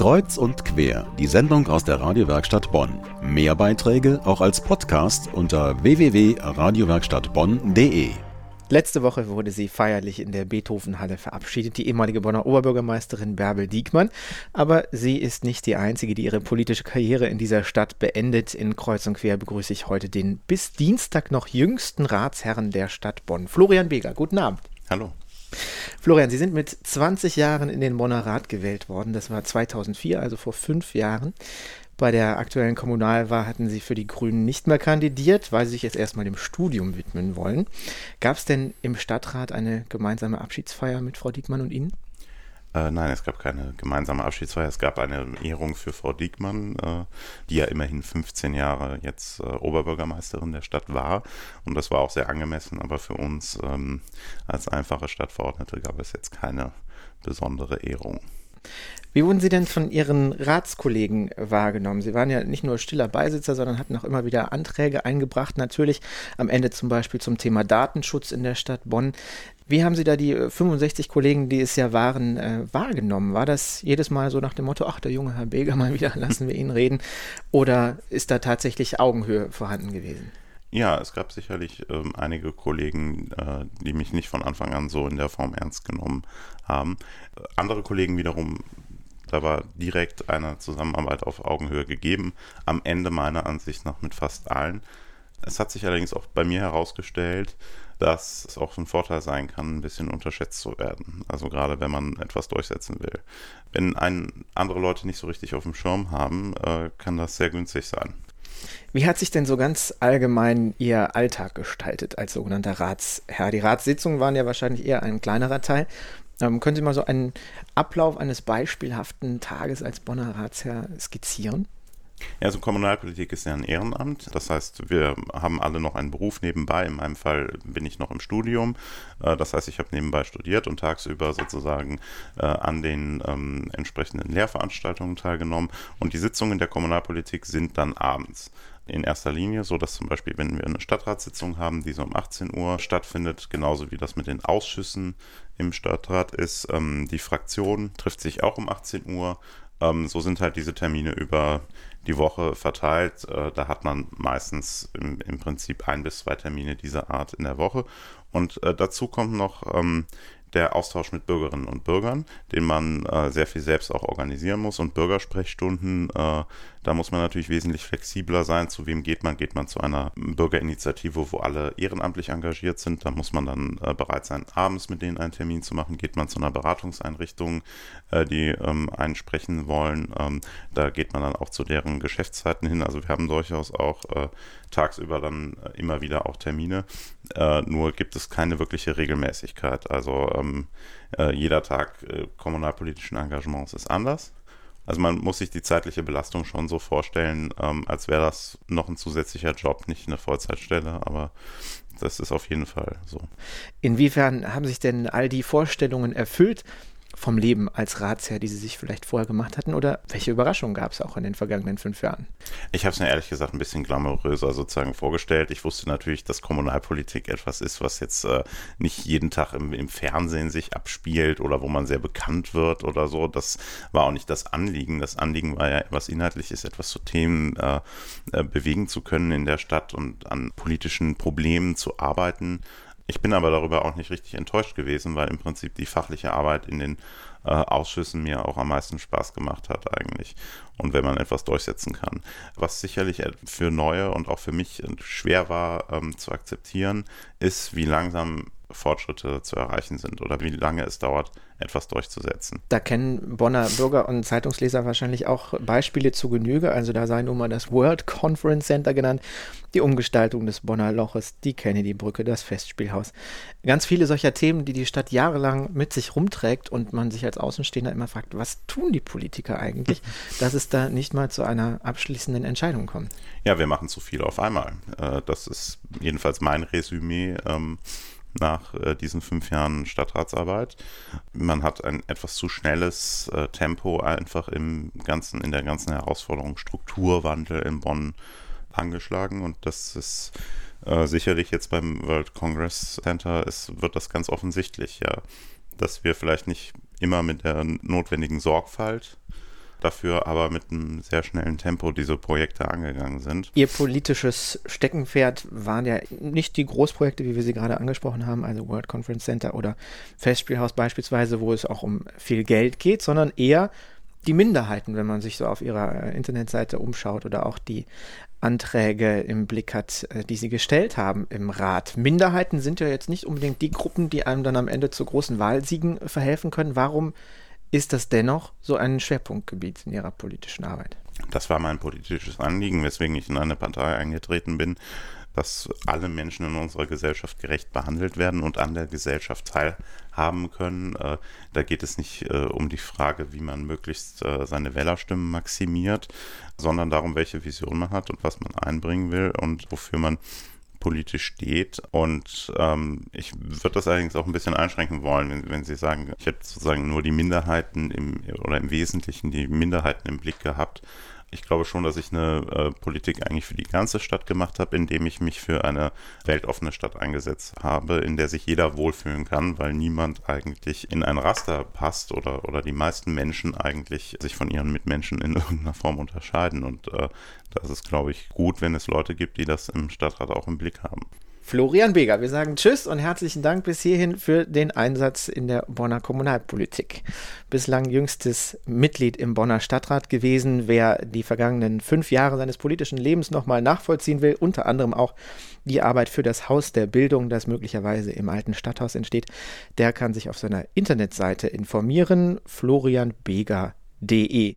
Kreuz und quer, die Sendung aus der Radiowerkstatt Bonn. Mehr Beiträge auch als Podcast unter www.radiowerkstattbonn.de. Letzte Woche wurde sie feierlich in der Beethovenhalle verabschiedet, die ehemalige Bonner Oberbürgermeisterin Bärbel Diekmann. Aber sie ist nicht die einzige, die ihre politische Karriere in dieser Stadt beendet. In Kreuz und Quer begrüße ich heute den bis Dienstag noch jüngsten Ratsherren der Stadt Bonn, Florian Beger. Guten Abend. Hallo. Florian, Sie sind mit 20 Jahren in den Bonner Rat gewählt worden. Das war 2004, also vor fünf Jahren. Bei der aktuellen Kommunalwahl hatten Sie für die Grünen nicht mehr kandidiert, weil Sie sich jetzt erstmal dem Studium widmen wollen. Gab es denn im Stadtrat eine gemeinsame Abschiedsfeier mit Frau Diekmann und Ihnen? Äh, nein, es gab keine gemeinsame Abschiedsfeier. Es gab eine Ehrung für Frau Diekmann, äh, die ja immerhin 15 Jahre jetzt äh, Oberbürgermeisterin der Stadt war. Und das war auch sehr angemessen. Aber für uns ähm, als einfache Stadtverordnete gab es jetzt keine besondere Ehrung. Wie wurden Sie denn von Ihren Ratskollegen wahrgenommen? Sie waren ja nicht nur stiller Beisitzer, sondern hatten auch immer wieder Anträge eingebracht, natürlich am Ende zum Beispiel zum Thema Datenschutz in der Stadt Bonn. Wie haben Sie da die 65 äh, Kollegen, die es ja waren, äh, wahrgenommen? War das jedes Mal so nach dem Motto, ach, der junge Herr Beger mal wieder, lassen wir ihn reden? Oder ist da tatsächlich Augenhöhe vorhanden gewesen? Ja, es gab sicherlich ähm, einige Kollegen, äh, die mich nicht von Anfang an so in der Form ernst genommen haben. Andere Kollegen wiederum, da war direkt eine Zusammenarbeit auf Augenhöhe gegeben. Am Ende meiner Ansicht nach mit fast allen. Es hat sich allerdings auch bei mir herausgestellt, dass es auch ein Vorteil sein kann, ein bisschen unterschätzt zu werden. Also gerade wenn man etwas durchsetzen will. Wenn ein, andere Leute nicht so richtig auf dem Schirm haben, äh, kann das sehr günstig sein. Wie hat sich denn so ganz allgemein Ihr Alltag gestaltet als sogenannter Ratsherr? Die Ratssitzungen waren ja wahrscheinlich eher ein kleinerer Teil. Ähm, können Sie mal so einen Ablauf eines beispielhaften Tages als Bonner Ratsherr skizzieren? Ja, also Kommunalpolitik ist ja ein Ehrenamt. Das heißt, wir haben alle noch einen Beruf nebenbei. In meinem Fall bin ich noch im Studium. Äh, das heißt, ich habe nebenbei studiert und tagsüber sozusagen äh, an den ähm, entsprechenden Lehrveranstaltungen teilgenommen. Und die Sitzungen der Kommunalpolitik sind dann abends in erster Linie, so dass zum Beispiel, wenn wir eine Stadtratssitzung haben, die so um 18 Uhr stattfindet, genauso wie das mit den Ausschüssen im Stadtrat ist, ähm, die Fraktion trifft sich auch um 18 Uhr. Ähm, so sind halt diese Termine über die Woche verteilt. Äh, da hat man meistens im, im, Prinzip ein bis zwei Termine dieser Art in der Woche. Und äh, dazu kommt noch ähm, der Austausch mit Bürgerinnen und Bürgern, den man äh, sehr viel selbst auch organisieren muss. Und Bürgersprechstunden, äh, da muss man natürlich wesentlich flexibler sein. Zu wem geht man? Geht man zu einer Bürgerinitiative, wo alle ehrenamtlich engagiert sind? Da muss man dann äh, bereit sein, abends mit denen einen Termin zu machen. Geht man zu einer Beratungseinrichtung, äh, die ähm, einen sprechen wollen? Ähm, da geht man dann auch zu deren Geschäftszeiten hin. Also wir haben durchaus auch äh, tagsüber dann äh, immer wieder auch Termine. Äh, nur gibt es keine wirkliche Regelmäßigkeit. Also ähm, äh, jeder Tag äh, kommunalpolitischen Engagements ist anders. Also man muss sich die zeitliche Belastung schon so vorstellen, ähm, als wäre das noch ein zusätzlicher Job, nicht eine Vollzeitstelle, aber das ist auf jeden Fall so. Inwiefern haben sich denn all die Vorstellungen erfüllt, vom Leben als Ratsherr, die Sie sich vielleicht vorher gemacht hatten? Oder welche Überraschungen gab es auch in den vergangenen fünf Jahren? Ich habe es mir ehrlich gesagt ein bisschen glamouröser sozusagen vorgestellt. Ich wusste natürlich, dass Kommunalpolitik etwas ist, was jetzt äh, nicht jeden Tag im, im, Fernsehen sich abspielt oder wo man sehr bekannt wird oder so. Das war auch nicht das Anliegen. Das Anliegen war ja etwas Inhaltliches, etwas zu Themen äh, äh, bewegen zu können in der Stadt und an politischen Problemen zu arbeiten ich bin aber darüber auch nicht richtig enttäuscht gewesen, weil im Prinzip die fachliche Arbeit in den äh, Ausschüssen mir auch am meisten Spaß gemacht hat eigentlich. Und wenn man etwas durchsetzen kann. Was sicherlich für Neue und auch für mich schwer war ähm, zu akzeptieren, ist, wie langsam Fortschritte zu erreichen sind oder wie lange es dauert, etwas durchzusetzen. Da kennen Bonner Bürger und Zeitungsleser wahrscheinlich auch Beispiele zu Genüge. Also da sei nun mal das World Conference Center genannt, die Umgestaltung des Bonner Loches, die Kennedy-Brücke, das Festspielhaus. Ganz viele solcher Themen, die die Stadt jahrelang mit sich rumträgt und man sich als Außenstehender immer fragt, was tun die Politiker eigentlich, dass es da nicht mal zu einer abschließenden Entscheidung kommt. Ja, wir machen zu viel auf einmal. Äh, das ist jedenfalls mein Resümee ähm, nach äh, diesen fünf Jahren Stadtratsarbeit. Man hat ein etwas zu schnelles äh, Tempo einfach im ganzen, in der ganzen Herausforderung Strukturwandel in Bonn angeschlagen und das ist äh, sicherlich jetzt beim World Congress Center ist, wird das ganz offensichtlich, ja, dass wir vielleicht nicht immer mit der notwendigen Sorgfalt dafür aber mit einem sehr schnellen Tempo diese Projekte angegangen sind. Ihr politisches Steckenpferd waren ja nicht die Großprojekte, wie wir sie gerade angesprochen haben, also World Conference Center oder Festspielhaus beispielsweise, wo es auch um viel Geld geht, sondern eher die Minderheiten, wenn man sich so auf ihrer äh, Internetseite umschaut oder auch die Anträge im Blick hat, äh, die sie gestellt haben im Rat. Minderheiten sind ja jetzt nicht unbedingt die Gruppen, die einem dann am Ende zu großen Wahlsiegen verhelfen können. Warum ist das dennoch so ein Schwerpunktgebiet in Ihrer politischen Arbeit? Das war mein politisches Anliegen, weswegen ich in eine Partei eingetreten bin, dass alle Menschen in unserer Gesellschaft gerecht behandelt werden und an der Gesellschaft teilhaben können. Äh, da geht es nicht äh, um die Frage, wie man möglichst äh, seine Wählerstimmen maximiert, sondern darum, welche Vision man hat und was man einbringen will und wofür man politisch steht. Und ähm, ich würde das allerdings auch ein bisschen einschränken wollen, wenn, wenn Sie sagen, ich hätte sozusagen nur die Minderheiten im, oder im Wesentlichen die Minderheiten im Blick gehabt ich glaube schon, dass ich eine äh, Politik eigentlich für die ganze Stadt gemacht habe, indem ich mich für eine weltoffene Stadt eingesetzt habe, in der sich jeder wohlfühlen kann, weil niemand eigentlich in ein Raster passt oder, oder die meisten Menschen eigentlich sich von ihren Mitmenschen in irgendeiner Form unterscheiden. Und äh, das ist, glaube ich, gut, wenn es Leute gibt, die das im Stadtrat auch im Blick haben. Florian Beger. Wir sagen Tschüss und herzlichen Dank bis hierhin für den Einsatz in der Bonner Kommunalpolitik. Bislang jüngstes Mitglied im Bonner Stadtrat gewesen. Wer die vergangenen fünf Jahre seines politischen Lebens nochmal nachvollziehen will, unter anderem auch die Arbeit für das Haus der Bildung, das möglicherweise im alten Stadthaus entsteht, der kann sich auf seiner Internetseite informieren, florianbeger.de.